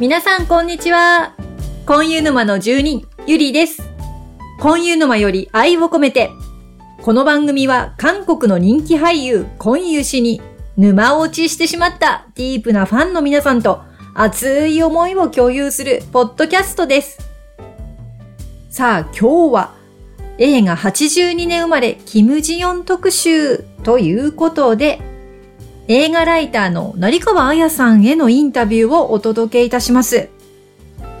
皆さんこんにちは。婚湯沼の住人、ゆりです。婚湯沼より愛を込めて。この番組は韓国の人気俳優、婚湯氏に沼落ちしてしまったディープなファンの皆さんと熱い思いを共有するポッドキャストです。さあ今日は映画82年生まれキム・ジヨン特集ということで映画ライターの成川彩さんへのインタビューをお届けいたします。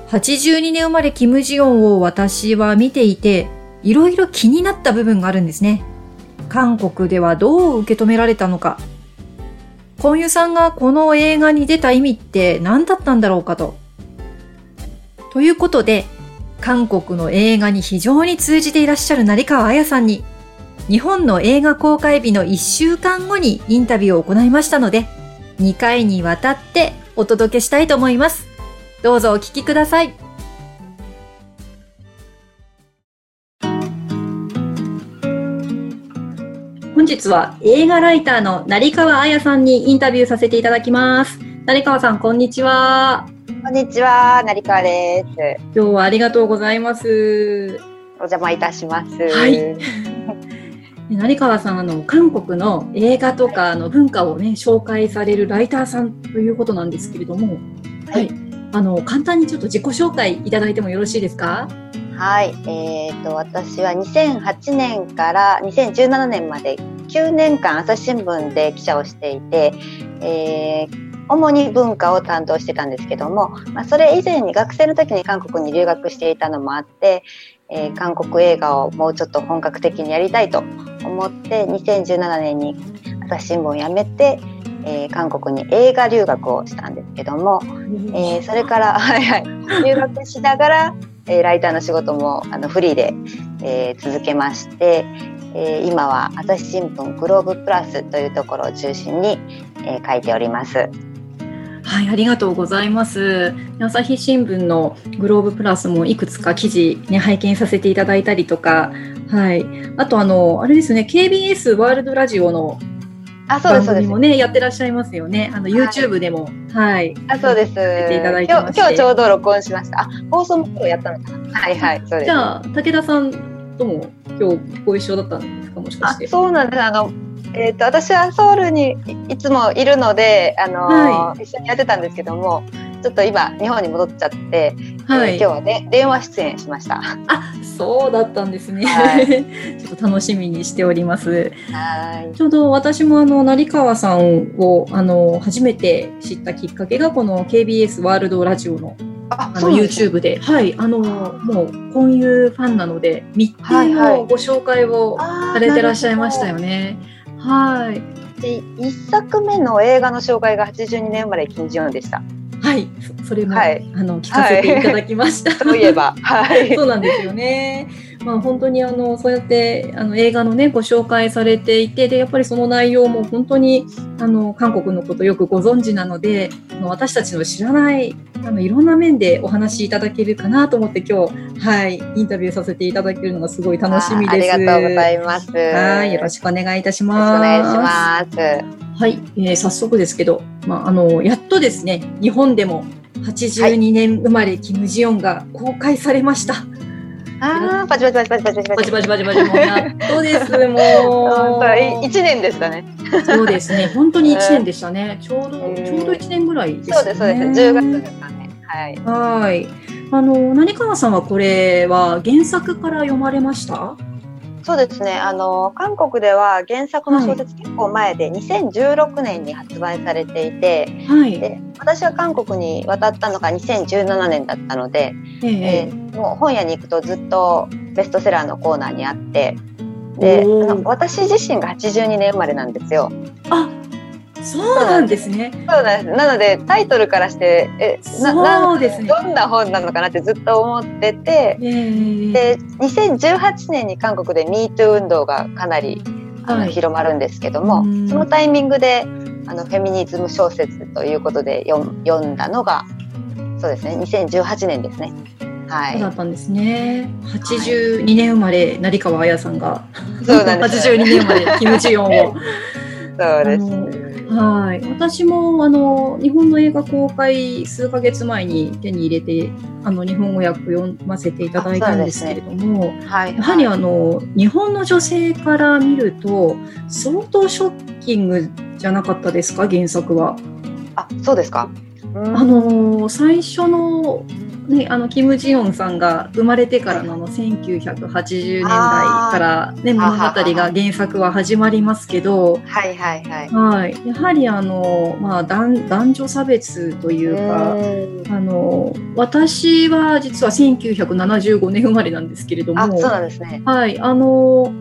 82年生まれキム・ジヨンを私は見ていて、いろいろ気になった部分があるんですね。韓国ではどう受け止められたのか。コンユさんがこの映画に出た意味って何だったんだろうかと。ということで、韓国の映画に非常に通じていらっしゃる成川彩さんに日本の映画公開日の1週間後にインタビューを行いましたので、2回にわたってお届けしたいと思います。どうぞお聞きください。本日は映画ライターの成川彩さんにインタビューさせていただきます。成川さん、こんにちは。こんにちは、成川です。今日はありがとうございます。お邪魔いたします。はい成川さんあの韓国の映画とかの文化をね紹介されるライターさんということなんですけれども、はいあの簡単にちょっと自己紹介いただいてもよろしいですか？はい、えっ、と私は2008年から2017年まで9年間朝日新聞で記者をしていて、えー主に文化を担当してたんですけども、まあ、それ以前に学生の時に韓国に留学していたのもあって、えー韓国映画をもうちょっと本格的にやりたいと思って2017年に朝日新聞を辞めて、えー韓国に映画留学をしたんですけども、えーそれから、はいはい、留学しながら、えーライターの仕事もあのフリーで、えー続けまして、えー今は朝日新聞グローブプラスというところを中心に、えー書いております。はい、ありがとうございます。朝日新聞のグローブプラスもいくつか記事ね拝見させていただいたりとか、はい、あとあのあれですね KBS ワールドラジオのあ、そうですそうです番組も。ねやってらっしゃいますよね。あの YouTube でもはいあ、そうです。ていただいて今日今日ちょうど録音しました。あ、放送も今日やったのかな。はいはい、そうです。じゃあ武田さんとも今日ご一緒だったんですか？もしかあして。そうなんです。あの、えっ、と、私はソウルにいいつもいるので、あのーは一緒にやってたんですけども、ちょっと今日本に戻っちゃって、はい。えー今日はね電話出演しました。あ、そうだったんですね。は ちょっと楽しみにしております。はい。ちょうど私もあの成川さんをあの初めて知ったきっかけがこの KBS ワールドラジオのああの YouTube で、はい、あのもう婚友ファンなので密はいはい定のご紹介をさされてらっしゃいましたよね。はい、はいで一作目の映画の紹介が82年生まれ金ジヨンでした。はい、そそれも、はいあの聞かせていただきました。そういえば、はい。そうなんですよね。まあ本当にあのそうやってあの映画のねご紹介されていてでやっぱりその内容も本当にあの韓国のことよくご存知なのであの私たちの知らないあのいろんな面でお話しいただけるかなと思って今日はいインタビューさせていただけるのがすごい楽しみです。あありがとうございます。はいよろししくお願いいたします。願いします。はい、えー早速ですけど、まあ、あのやっとですね日本でも82年生まれ、キム・ジヨンが公開されました。ああ、パチパチパチパチパチパチバチ。バチバチもうやっとですもう。一年でしたね。そうですね。本当に1年でしたね。ちょうどうんちょうど1年ぐらいですね。そうですそうです。10月ですかね。はい。はい。あの成川さんはこれは原作から読まれました？そうですね。あの韓国では原作の小説結構前で2016年に発売されていて、はい。で私は韓国に渡ったのが2017年だったので、えええーもう本屋に行くとずっとベストセラーのコーナーにあって、で、あの私自身が82年生まれなんですよ。あ、そうなんですね。そうなんです。なのでタイトルからしてえなそうですどんな本なのかなってずっと思ってて。ええで2018年に韓国で MeToo 運動がかなりあの、はい広まるんですけどもうんそのタイミングであのフェミニズム小説ということで読ん読んだのがそうですね2018年ですね。はいだ、ったんですね。82年生まれ成川彩さんがそうなんです82年生まれキム・ジヨンを。そうです。あのはい。私も、あの、日本の映画公開数ヶ月前に手に入れて、あの、日本語訳読ませていただいたんですけれども、はい。やはりあの、日本の女性から見ると、相当ショッキングじゃなかったですか、原作は。あ、そうですか。うんあの、最初の、ね、あの、キム・ジヨンさんが生まれてからのあの、1980年代からね、ー物語が原作は始まりますけど、はいはいはい。はい。やはりあの、まあ、男男女差別というか、うんあの、私は実は1975年生まれなんですけれども、あ、そうなんですね。はい、あの、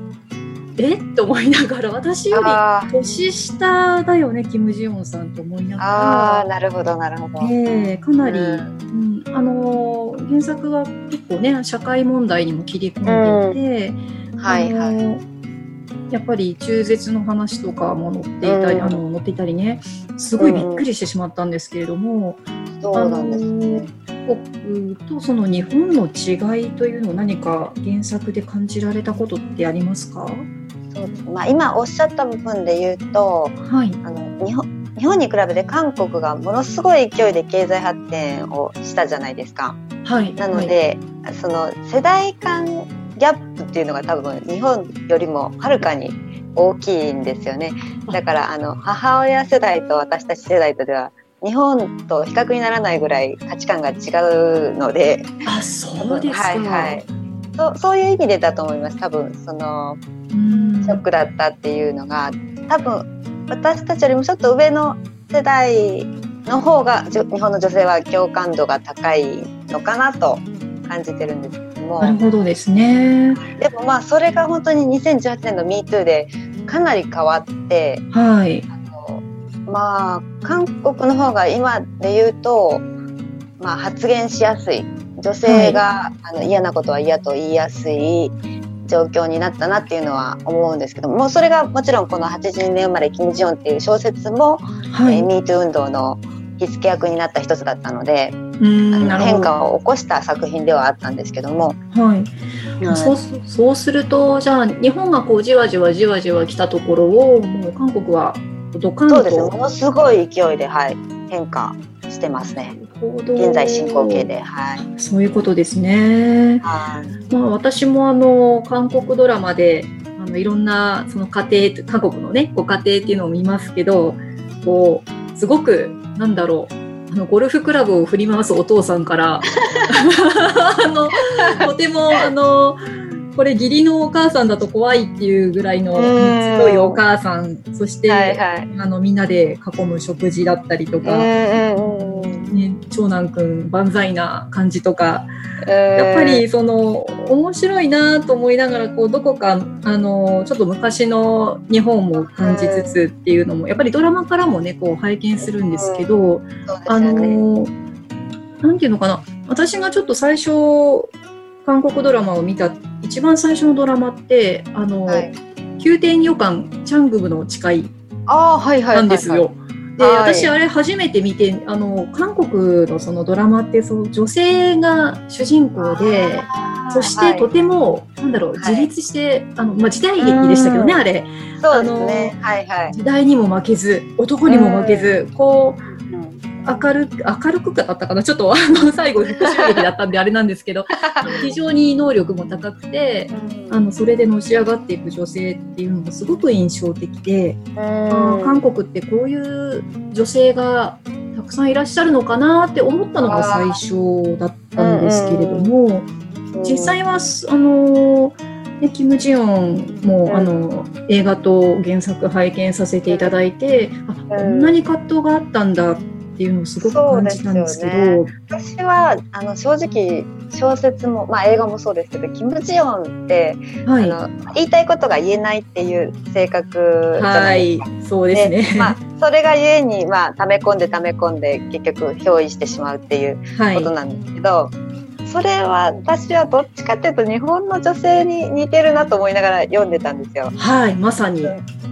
え？って思いながら、私よりあー。年下だよね、キム・ジヨンさんと思いなあー、がなるほどなるほど。ら、ええかなり、ううん。あの、原作は結構ね、社会問題にも切り込んでいて、はいはい。あのやっぱり中絶の話とかも載っていたり、うん。あの載っていたりねすごいびっくりしてしまったんですけれども、そうなんですね。僕とその日本の違いというのを何か原作で感じられたことってありますか？そうですまあ今おっしゃった部分で言うと、はい。あの日本日本に比べて韓国がものすごい勢いで経済発展をしたじゃないですか。はい。なので、その世代間ギャップっていうのが多分日本よりもはるかに大きいんですよね。だからあの母親世代と私たち世代とでは日本と比較にならないぐらい価値観が違うので、あそうですか、はいはい。そうそういう意味でだと思います。多分そのうん。ショックだったっていうのが多分私たちよりもちょっと上の世代の方が日本の女性は共感度が高いのかなと感じてるんですけども。なるほどですね。でもまあそれが本当に2018年の MeToo でかなり変わってはい。あのまあ韓国の方が今で言うと、まあ、発言しやすい。女性が、あの嫌なことは嫌と言いやすい状況になったなっていうのは思うんですけどもうそれがもちろんこの82年生まれキム・ジヨンっていう小説も、はい、えー MeToo 運動の火付け役になった一つだったので、変化を起こした作品ではあったんですけども、はい。はいそうすそうするとじゃあ日本がこうじわじわじわじわ来たところをもう韓国はドカンとそうですね。ものすごい勢いで、はい、変化してますね。現現在進行形で。はい。そういうことですね。はい。まあ私もあの韓国ドラマであのいろんなその家庭韓国のねご家庭っていうのを見ますけど、こうすごくなんだろうあのゴルフクラブを振り回すお父さんから あのとてもあのこれ義理のお母さんだと怖いっていうぐらいのうん。強いお母さん、そして、はいはい。あのみんなで囲む食事だったりとか。ね、長男くん万歳な感じとか、やっぱりその面白いなと思いながらこうどこかあのちょっと昔の日本も感じつつっていうのもやっぱりドラマからもねこう拝見するんですけど、あ。のなんていうのかな。私がちょっと最初韓国ドラマを見た一番最初のドラマってあの、はい。宮廷予感チャングムの誓いああはいはいはいはい。なんですよ。で、はい。私あれ初めて見てあの韓国のそのドラマってそう女性が主人公でそしてとはい。ても、なんだろうはい。自立して、あのまあ、時代劇でしたけどねうんあれ。そうですね。はいはい。時代にも負けず男にも負けず、こううん明るく明るくだったかな？ちょっと あの最後復讐劇だったんであれなんですけど 非常に能力も高くてあのそれでのし上がっていく女性っていうのもすごく印象的で。あー韓国ってこういう女性がたくさんいらっしゃるのかなって思ったのが最初だったんですけれども、実際はすあのねキム・ジヨンも、うん。あの映画と原作拝見させていただいて、あこんなに葛藤があったんだっていうのをすごく感じたんですけど私はあの正直小説もまあ映画もそうですけどキム・ジヨンって、はい、あの言いたいことが言えないっていう性格じゃなはいいですか。そうですね。まあそれがゆえにまあ溜め込んで溜め込んで結局憑依してしまうっていうはいことなんですけど、それは私はどっちかっていうと日本の女性に似てるなと思いながら読んでたんですよ。はい、まさに。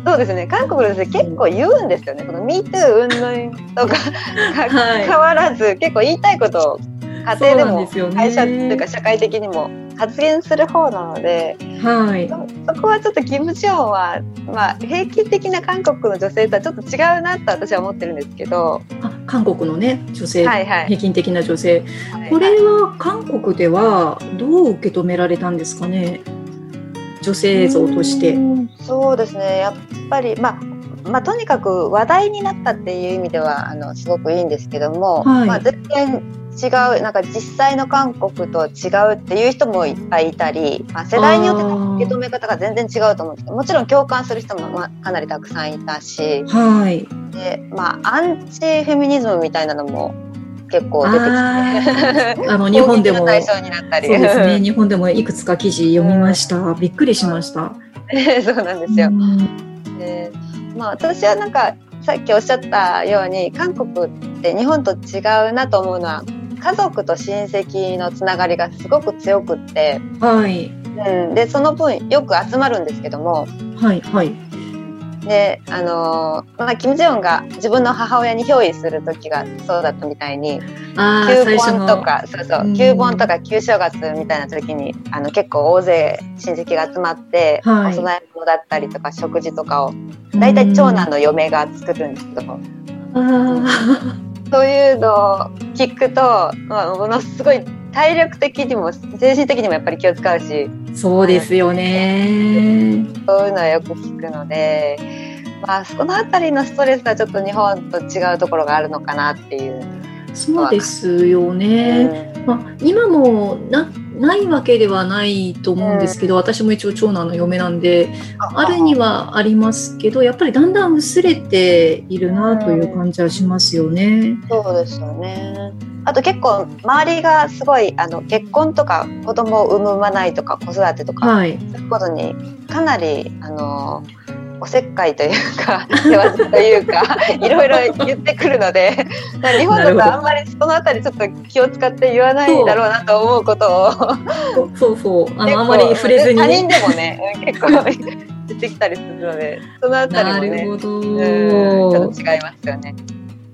そうですね韓国の女性結構言うんですよね。この MeToo 云々とかはい変わらず結構言いたいことを家庭でも会社というか社会的にも発言する方なのではい。そこはちょっとキム・ジヨンは、まあ、平均的な韓国の女性とはちょっと違うなと私は思ってるんですけど、あ、韓国のね、女性、はいはい平均的な女性。これは韓国ではどう受け止められたんですかね？女性像としてう。んそうですねやっぱりまあまあ、とにかく話題になったっていう意味ではあのすごくいいんですけども、はいまあ、全然違うなんか実際の韓国と違うっていう人もいっぱいいたり、まあ、世代によっての受け止め方が全然違うと思うんですけどもちろん共感する人も、まあ、かなりたくさんいたしはい。で、まあ、アンチフェミニズムみたいなのも結構出てきてあの日本でも対象になったりそうですね。日本でもいくつか記事読みました。びっくりしました。そうなんですよ。うんでまあ、私はなんかさっきおっしゃったように韓国って日本と違うなと思うのは家族と親戚のつながりがすごく強くって、はい。うん、でその分よく集まるんですけどもはい。はい。であのーまあ、キム・ジヨンが自分の母親に憑依する時がそうだったみたいに旧。盆とかそうそううん。旧盆とか旧正月みたいな時にあの結構大勢親戚が集まって、はい。お供え物だったりとか食事とかを大体長男の嫁が作るんですけど。あそういうのを聞くと、まあ、ものすごい体力的にも精神的にもやっぱり気を使うしあ、そうですよね。そういうのはよく聞くので、まあ、そのあたりのストレスはちょっと日本と違うところがあるのかなっていう。そうですよね。まあ、今もなないわけではないと思うんですけど、私も一応長男の嫁なんであるにはありますけどやっぱりだんだん薄れているなという感じはしますよね。そうですよね。あと結構周りがすごいあの結婚とか子供を産む産まないとか子育てとか、はい、そういうことにかなりあのおせっかいというか世話というか いろいろ言ってくるので日本だとあんまりそのあたりちょっと気を使って言わないだろうなと思うことを。そうそうあのあまり触れずに、他人でもね結構 出てきたりするのでそのあたりなもねちょっと違いますよね。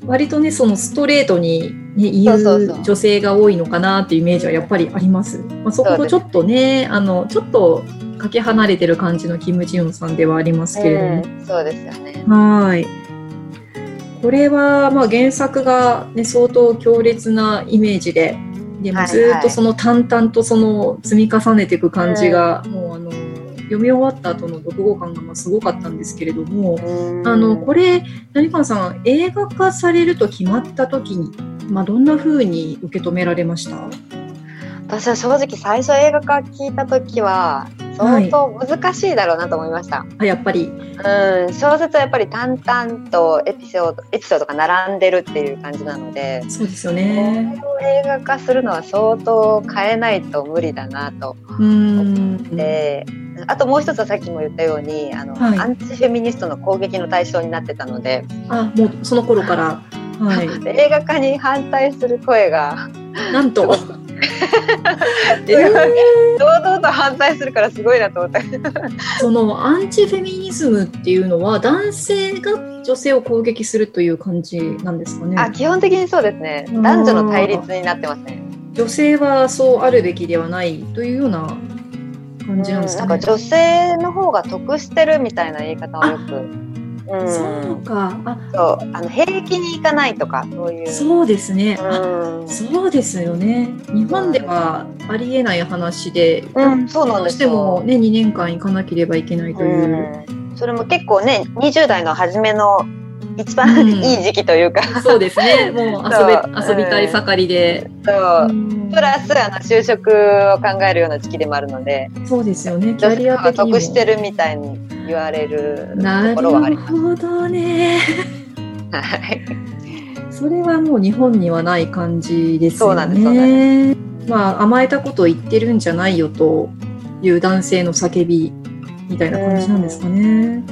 割とねそのストレートに、ね、言う女性が多いのかなっていうイメージはやっぱりあります。まあ、そことちょっとねあのちょっとかけ離れてる感じのキム・ジヨンさんではありますけれども。うんそうですよね。はい。これはまあ原作が、ね、相当強烈なイメージで、でもはいずっとその淡々とその積み重ねていく感じが、もうあの読み終わった後の読後感がまあすごかったんですけれども、あのこれ成川さん映画化されると決まった時に、まあ、どんな風に受け止められました？私は正直最初映画化聞いた時は相当難しいだろうなと思いました。あやっぱり。うん、小説はやっぱり淡々とエピソードエピソードが並んでるっていう感じなので、そうですよね。映画化するのは相当変えないと無理だなと思って、あともう一つはさっきも言ったようにあの、はい。アンチフェミニストの攻撃の対象になってたので、あもうその頃から、はい、映画化に反対する声が。なんと。堂々と反対するからすごいなと思った。そのアンチフェミニズムっていうのは男性が女性を攻撃するという感じなんですかね？あ基本的にそうですねうん男女の対立になってますね。女性はそうあるべきではないというような感じなんですかね？うんなんか女性の方が得してるみたいな言い方をよく。うんそうか。あ、そうあの平気に行かないとかそういう。そうですね。あうんそうですよね。日本ではありえない話で、うん、そうなんどうしですよてもね2年間行かなければいけないという。うんそれも結構ね20代の初めの一番、うんいい時期というかそうですね。もう遊びたい盛りで。そううんプラスあの就職を考えるような時期でもあるのでそうですよね。キャリア的にも。得してるみたいに言われるなるところはあります。ほどね。はいそれはもう日本にはない感じですよそうなんですそうなんね。まあ甘えたことを言ってるんじゃないよという男性の叫びみたいな感じなんですかね。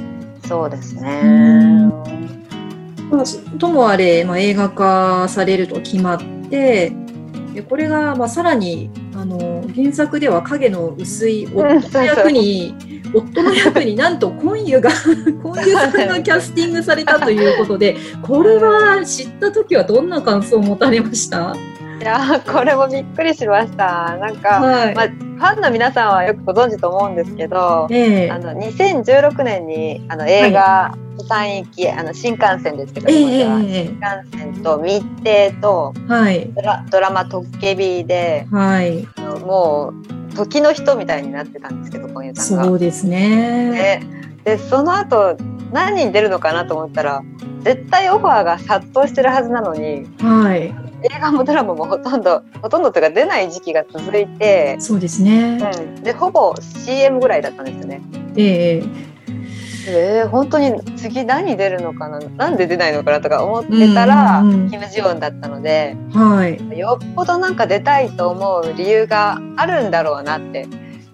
そうですね。まあ、ともあれ、まあ、映画化されると決まってでこれがまあさらにあの原作では影の薄い夫の役に、夫の役に なんとコンユがコンユさんがキャスティングされたということでこれは知った時はどんな感想を持たれました？いやこれもびっくりしましたなんか、はい。まあ、ファンの皆さんはよくご存知と思うんですけど、ええあの2016年にあの映画「釜山行き」あの新幹線ですけど、ええ今ではえええ新幹線と密偵とえはい。ドラドラマ「トッケビ」ではい。もう時の人みたいになってたんですけど今夜さんが。そうですね。ででその後何人出るのかなと思ったら絶対オファーが殺到してるはずなのにはい。映画もドラマもほとんどほとんどというか出ない時期が続いて、そうですね。うん、でほぼ CM ぐらいだったんですよね。えええー、本当に次何出るのかななんで出ないのかなとか思ってたら、うんうんうんキム・ジヨンだったのではい。よっぽどなんか出たいと思う理由があるんだろうなって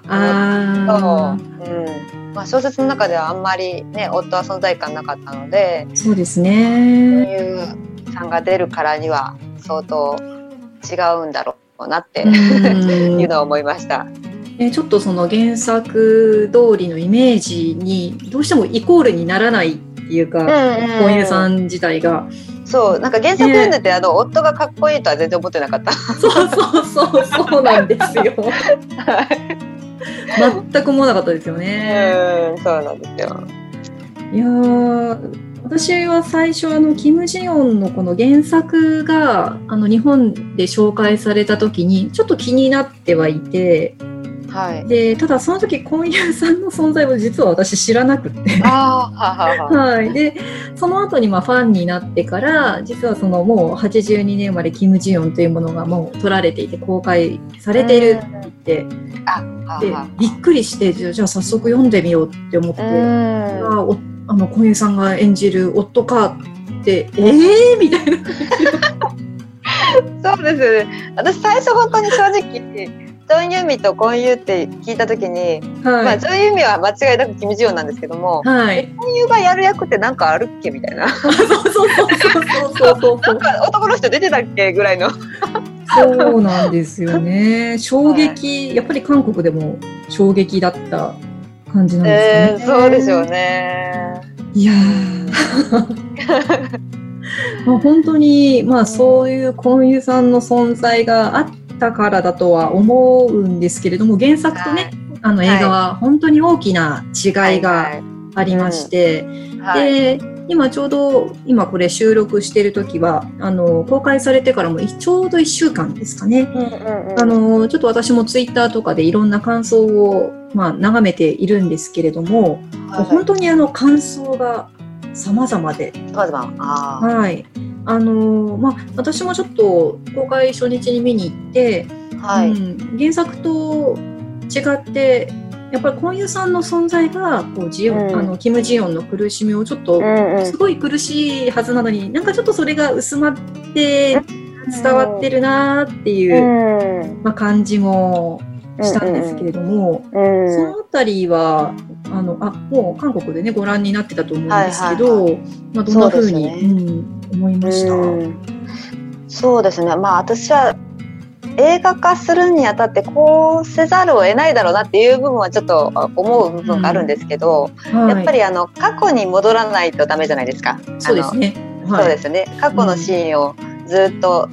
あうんまあ、小説の中ではあんまりね夫は存在感なかったのであ、そうですそうね。いうさんが出るからには相当違うんだろうなって、うん いうのは思いました。ねちょっとその原作通りのイメージにどうしてもイコールにならないっていうか、本屋さん自体が。そうなんか原作読んでて、あの夫がかっこいいとは全然思ってなかった。そうそうそう、そうなんですよ。全く思わなかったですよね。うんそうなんですよ。いやー私は最初あのキム・ジヨンのこの原作があの日本で紹介された時にちょっと気になってはいてはい。でただその時婚友さんの存在を実は私知らなくって。ああははは。はい、でその後にまあファンになってから実はそのもう82年までキム・ジヨンというものがもう撮られていて公開されているってあはでは。びっくりしてじゃあじゃあ早速読んでみようって思って、うん。あの小遊さんが演じる夫かってえー、みたいなそうです。私最初本当に正直。ジョン・ユミとコンユって聞いた時に、まはい、あジョン・ユミは間違いなくキム・ジヨンなんですけども、はい、コンユがやる役ってなんかあるっけみたいな。そうそうそうそうそうそうなんか男の人出てたっけぐらいの。そうなんですよね衝撃、やっぱり韓国でも衝撃だった感じなんえー、ですかね、そうでしょうね。いやー。まあ本当に、まあ、そういう婚友さんの存在があったからだとは思うんですけれども原作とね、あの映画は本当に大きな違いがありまして、はい。で今ちょうど今これ収録してる時はあの公開されてからもいちょうど1週間ですかね。あのちょっと私もツイッターとかでいろんな感想を、まあ、眺めているんですけれども、はい本当にあの感想が様々で、はい。あのーまあ、私もちょっと公開初日に見に行って、はい。うん、原作と違って、やっぱり婚友さんの存在がこうジヨン、うん。あのキム・ジヨンの苦しみをちょっと、うんうん。すごい苦しいはずなのに、なんかちょっとそれが薄まって伝わってるなーっていう、うん。まあ、感じもしたんですけれども、うんそのあたりは、あの、あ、もう韓国でね、ご覧になってたと思うんですけど、はいまあ、どんな風に、そうですねうん、思いました？うんそうですね。まあ私は映画化するにあたってこうせざるを得ないだろうなっていう部分はちょっと思う部分があるんですけど、はいやっぱりあの過去に戻らないとダメじゃないですか。そうですね。あのそうですね。過去のシーンをずっと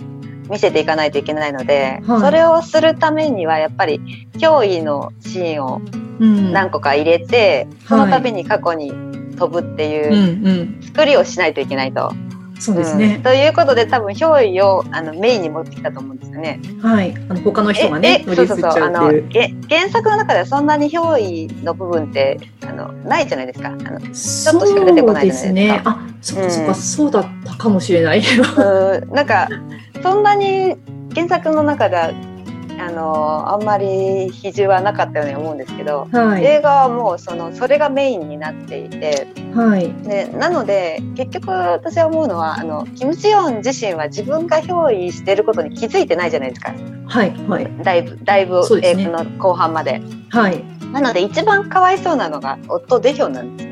見せていかないといけないので、はいそれをするためにはやっぱり脅威のシーンをうん。何個か入れて、そはいの度に過去に飛ぶってうんいううん。作りをしないといけないと。そうですうんね。ということで多分憑依をあのメインに持ってきたと思うんですよね。はい。あの、他の人がね、そうそうそうあの原作の中ではそんなに憑依の部分ってあのないじゃないですか。あのそょっとしか出てこないじゃないですかうですね。あ、そっかそっか、うんそうだったかもしれない。うんなんかそんなに原作の中ではあのあんまり比重はなかったように思うんですけど、はい。映画はもうそのそれがメインになっていてはい。でなので結局私は思うのはあのキム・ジヨン自身は自分が憑依していることに気づいてないじゃないですかはい。はい。だいぶだいぶね映画の後半まで。はい。なので一番かわいそうなのが夫デヒョンなんで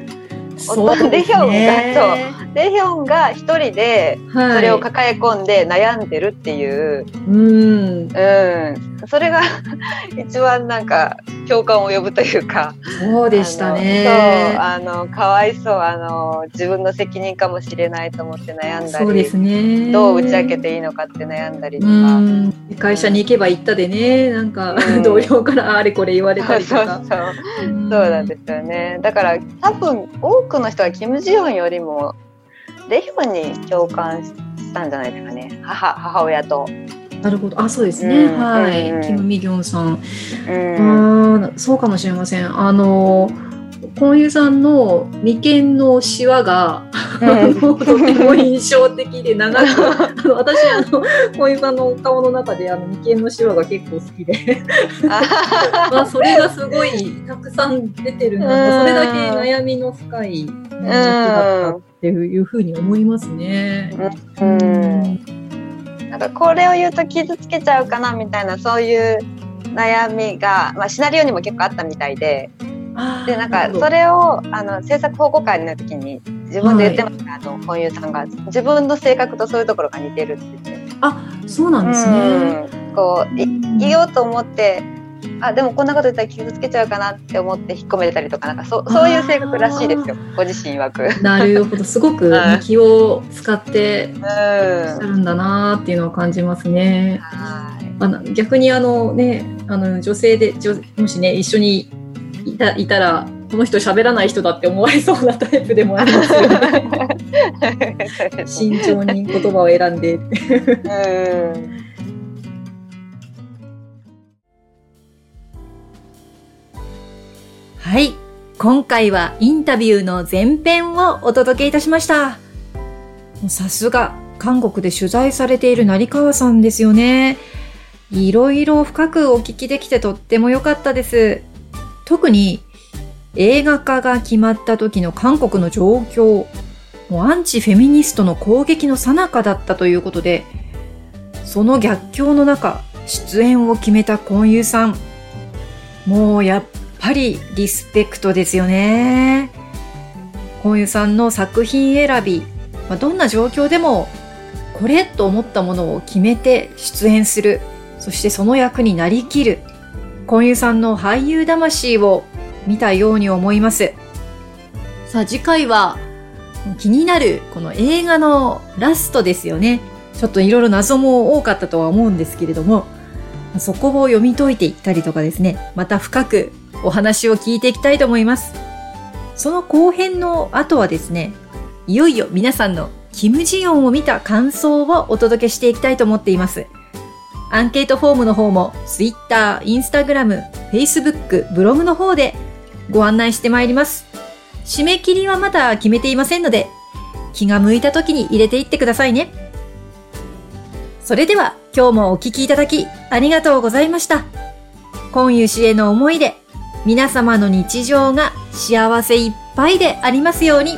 す。そうですデヒョンがね。デヒョンが一人ではい。それを抱え込んで悩んでるっていう、うん。うん、それが一番なんか共感を呼ぶというか。そうでしたね。そう、あの、かわいそう、あの、自分の責任かもしれないと思って悩んだり、そうですね。どう打ち明けていいのかって悩んだりとうか。ん。会社に行けば行ったでね、なんか、うん同僚からあれこれ言われたりとそうか。そううんそうなんですよね。だから多分多くの人はキム・ジヨンよりもデヒョンに共感したんじゃないですかね。母母親と。なるほど。あ、そうですね。うんはい。うんキム・ミギョンさん。うん。ああ、そうかもしれません。あの、コンユさんの眉間のシワが、あのとても印象的で長く、あの私、あの、コンユさんの顔の中で、あの、眉間のシワが結構好きで、まあ、それがすごいたくさん出てるのうんが、それだけ悩みの深い時だったっていうふうに思いますね。うんなんかこれを言うと傷つけちゃうかなみたいなそういう悩みが、まあ、シナリオにも結構あったみたいで。でなんかそれをあの制作報告会の時に自分で言ってました、あの本優さんが。自分の性格とそういうところが似てるって言って。そうなんですね。うん。こうい言おうと思ってあでもこんなこと言ったら傷つけちゃうかなって思って引っ込めたりとかなんかそそういう性格らしいですよご自身曰く。なるほど、すごくはい気を使ってうんらっしゃるんだなーっていうのを感じますね。はいあの逆にあのね、あの女性で女もしね一緒にいたいたらこの人喋らない人だって思われそうなタイプでもありますよね。慎重に言葉を選んで。うんはい。今回はインタビューの前編をお届けいたしました。さすが、韓国で取材されている成川さんですよね。いろいろ深くお聞きできてとっても良かったです。特に映画化が決まった時の韓国の状況、もうアンチフェミニストの攻撃の最中だったということで、その逆境の中、出演を決めたコンユさん。もうやっぱりリスペクトですよね。コンユさんの作品選び、まあ、どんな状況でもこれと思ったものを決めて出演する。そしてその役になりきる。コンユさんの俳優魂を見たように思います。さあ次回は気になるこの映画のラストですよね。ちょっといろいろ謎も多かったとは思うんですけれども、そこを読み解いていったりとかですね、また深くお話を聞いていきたいと思います。その後編の後はですね、いよいよ皆さんのキム・ジヨンを見た感想をお届けしていきたいと思っています。アンケートフォームの方も Twitter、Instagram、Facebook、ブログの方でご案内してまいります。締め切りはまだ決めていませんので、気が向いた時に入れていってくださいね。それでは今日もお聞きいただきありがとうございました。今湯氏への思いで皆様の日常が幸せいっぱいでありますように。